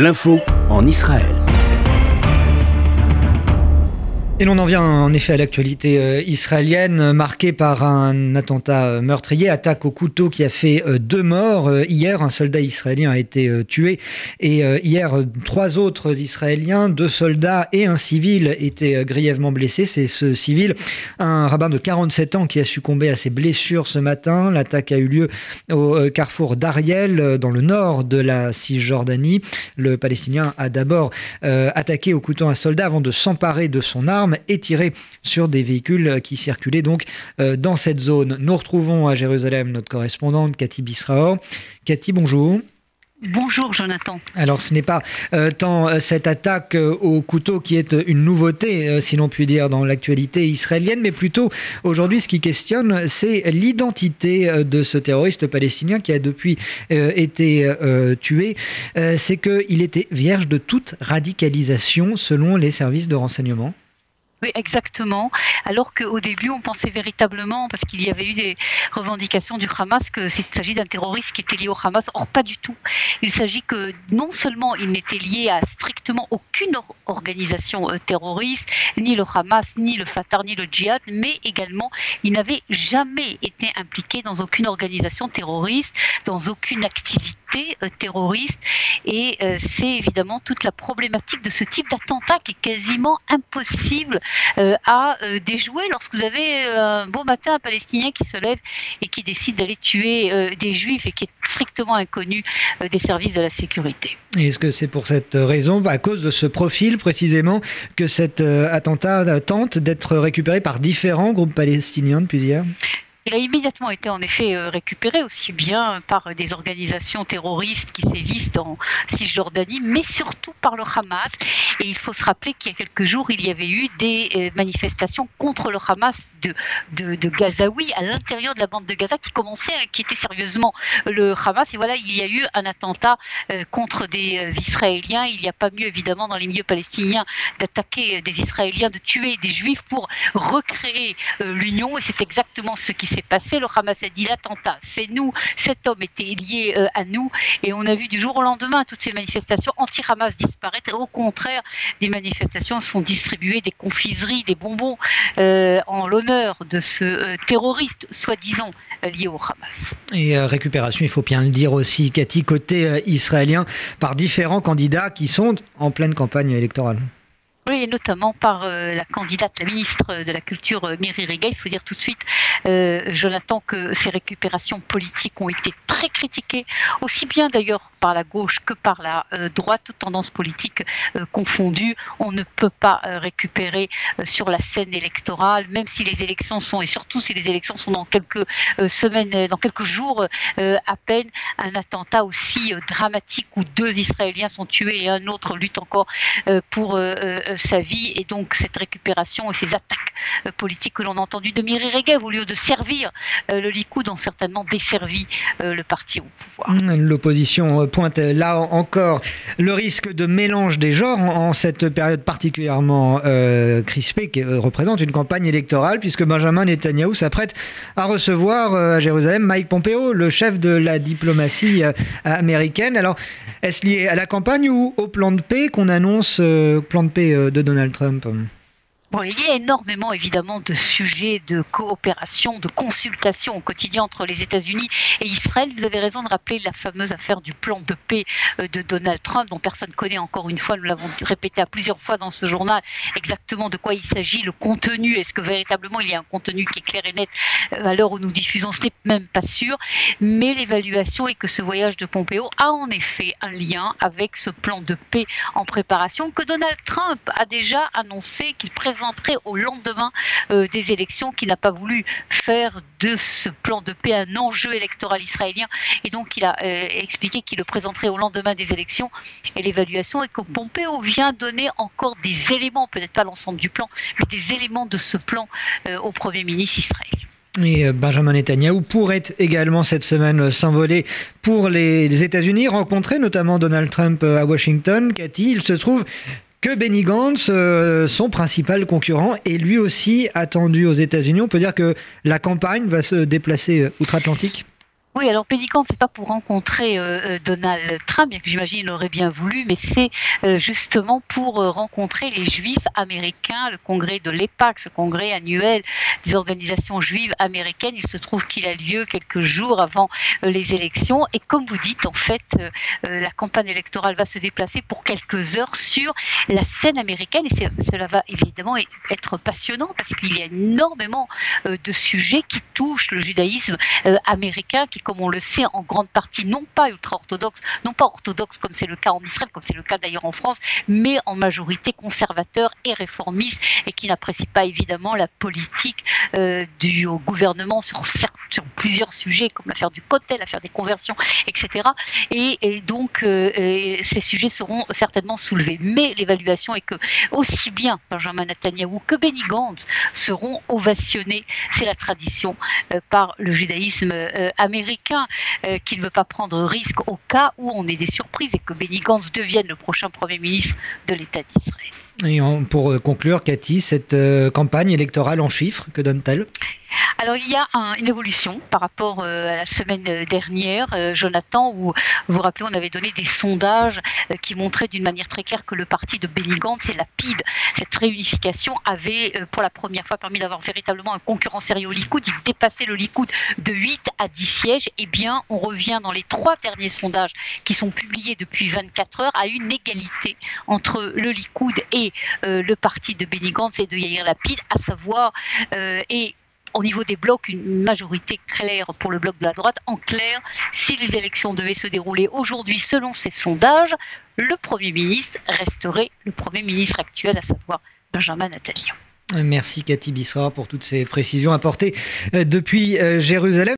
L'info en Israël. Et l'on en vient en effet à l'actualité euh, israélienne, marquée par un attentat euh, meurtrier, attaque au couteau qui a fait euh, deux morts. Hier, un soldat israélien a été tué et hier, trois autres Israéliens, deux soldats et un civil étaient grièvement blessés. C'est ce civil, un rabbin de 47 ans, qui a succombé à ses blessures ce matin. L'attaque a eu lieu au carrefour d'Ariel, dans le nord de la Cisjordanie. Le Palestinien a d'abord attaqué au couteau un soldat avant de s'emparer de son arme et tiré sur des véhicules qui circulaient donc euh, dans cette zone. Nous retrouvons à Jérusalem notre correspondante Cathy Bisraor. Cathy, bonjour. Bonjour Jonathan. Alors ce n'est pas euh, tant euh, cette attaque au couteau qui est une nouveauté, si l'on peut dire, dans l'actualité israélienne, mais plutôt aujourd'hui ce qui questionne, c'est l'identité de ce terroriste palestinien qui a depuis été tué. c'est qu'il était vierge de toute radicalisation selon les services de renseignement. Oui, exactement. Alors qu'au début, on pensait véritablement, parce qu'il y avait eu des revendications du Hamas, qu'il s'agit d'un terroriste qui était lié au Hamas. Or, pas du tout. Il s'agit que non seulement il n'était lié à strictement aucune organisation euh, terroriste, ni le Hamas, ni le Fatah, ni le djihad, mais également il n'avait jamais été impliqué dans aucune organisation terroriste, dans aucune activité euh, terroriste. Et euh, c'est évidemment toute la problématique de ce type d'attentat qui est quasiment impossible euh, à euh, déjouer lorsque vous avez euh, un beau matin un Palestinien qui se lève et qui décide d'aller tuer des Juifs et qui est strictement inconnu des services de la sécurité. Est-ce que c'est pour cette raison, à cause de ce profil précisément, que cet attentat tente d'être récupéré par différents groupes palestiniens depuis hier il a immédiatement été en effet euh, récupéré aussi bien par des organisations terroristes qui sévissent dans Cisjordanie, mais surtout par le Hamas. Et il faut se rappeler qu'il y a quelques jours, il y avait eu des euh, manifestations contre le Hamas de, de, Gazaoui à l'intérieur de la bande de Gaza qui commençaient à inquiéter sérieusement le Hamas. Et voilà, il y a eu un attentat euh, contre des Israéliens. Il n'y a pas mieux, évidemment, dans les milieux palestiniens d'attaquer des Israéliens, de tuer des Juifs pour recréer l'union. Et c'est exactement ce qui s'est passé. Le Hamas a dit l'attentat, c'est nous, cet homme était lié euh, à nous. Et on a vu du jour au lendemain toutes ces manifestations anti-Hamas disparaître. au contraire, des manifestations sont distribuées, des confiseries, des bonbons euh, en l'honneur de ce euh, terroriste soi-disant lié au Hamas. Et récupération, il faut bien le dire aussi, Cathy, côté israélien, par différents candidats qui sont en pleine campagne électorale. Et notamment par euh, la candidate, la ministre de la Culture, euh, Miri Rega. Il faut dire tout de suite, euh, Jonathan, que ces récupérations politiques ont été très critiquées, aussi bien d'ailleurs par la gauche que par la droite, toutes tendances politiques confondues. On ne peut pas récupérer sur la scène électorale, même si les élections sont, et surtout si les élections sont dans quelques semaines, dans quelques jours à peine, un attentat aussi dramatique où deux Israéliens sont tués et un autre lutte encore pour sa vie et donc cette récupération et ces attaques euh, politiques que l'on a entendues de Miri Regev au lieu de servir euh, le Likoud ont certainement desservi euh, le parti au pouvoir. Mmh, l'opposition pointe là encore le risque de mélange des genres en cette période particulièrement crispée qui représente une campagne électorale puisque Benjamin Netanyahu s'apprête à recevoir à Jérusalem Mike Pompeo, le chef de la diplomatie américaine. Alors, est-ce lié à la campagne ou au plan de paix qu'on annonce, plan de paix de Donald Trump Il y a énormément évidemment de sujets de coopération, de consultation au quotidien entre les États-Unis et Israël. Vous avez raison de rappeler la fameuse affaire du plan de paix euh, de Donald Trump, dont personne connaît encore une fois. Nous l'avons répété à plusieurs fois dans ce journal exactement de quoi il s'agit, le contenu. Est-ce que véritablement il y a un contenu qui est clair et net euh, à l'heure où nous diffusons? Ce n'est même pas sûr. Mais l'évaluation est que ce voyage de Pompeo a en effet un lien avec ce plan de paix en préparation que Donald Trump a déjà annoncé qu'il présente présenterait au lendemain euh, des élections, qui n'a pas voulu faire de ce plan de paix un enjeu électoral israélien. Et donc, il a euh, expliqué qu'il le présenterait au lendemain des élections. Et l'évaluation est que Pompeo vient donner encore des éléments, peut-être pas l'ensemble du plan, mais des éléments de ce plan euh, au Premier ministre israélien. Et Benjamin Netanyahu pourrait également cette semaine s'envoler pour les États-Unis, rencontrer notamment Donald Trump à Washington. Cathy, il se trouve que Benny Gantz, euh, son principal concurrent, est lui aussi attendu aux États-Unis. On peut dire que la campagne va se déplacer euh, outre-Atlantique? Oui, alors Pédicante, c'est pas pour rencontrer euh, euh, Donald Trump, bien que j'imagine il aurait bien voulu, mais c'est euh, justement pour rencontrer les Juifs américains, le congrès de l'EPAC, ce congrès annuel des organisations juives américaines. Il se trouve qu'il a lieu quelques jours avant les élections, et comme vous dites, en fait, la campagne électorale va se déplacer pour quelques heures sur la scène américaine, et cela va évidemment être passionnant parce qu'il y a énormément de sujets qui touchent le judaïsme américain, qui comme on le sait, en grande partie non pas ultra-orthodoxes, non pas orthodoxes comme c'est le cas en Israël, comme c'est le cas d'ailleurs en France, mais en majorité conservateurs et réformistes et qui n'apprécient pas évidemment la politique euh, du gouvernement sur, sur plusieurs sujets comme l'affaire du Cotel, l'affaire des conversions, etc. Et, donc euh, ces sujets seront certainement soulevés. Mais l'évaluation est que aussi bien Benjamin Netanyahu que Benny Gantz seront ovationnés, c'est la tradition, euh, par le judaïsme américain euh, qui ne veut pas prendre risque au cas où on ait des surprises et que Benny Gantz devienne le prochain Premier ministre de l'État d'Israël. Et pour euh, conclure, Cathy, cette euh, campagne électorale en chiffres, que donne-t-elle? Alors il y a une évolution par rapport euh, à la semaine dernière, euh, Jonathan, où vous vous rappelez, on avait donné des sondages euh, qui montraient d'une manière très claire que le parti de Benny Gantz et la PID, cette réunification, avait pour la première fois permis d'avoir véritablement un concurrent sérieux au Likoud. Il dépassait le Likoud de 8 à 10 sièges. Eh bien, on revient dans les trois derniers sondages qui sont publiés depuis 24 heures à une égalité entre le Likoud et le parti de Benny Gantz et de Yair Lapid, à savoir et au niveau des blocs une majorité claire pour le bloc de la droite. En clair, si les élections devaient se dérouler aujourd'hui selon ces sondages, le Premier ministre resterait le Premier ministre actuel, à savoir Benjamin Netanyahu. Merci Cathy Bissra pour toutes ces précisions apportées euh, depuis euh, Jérusalem.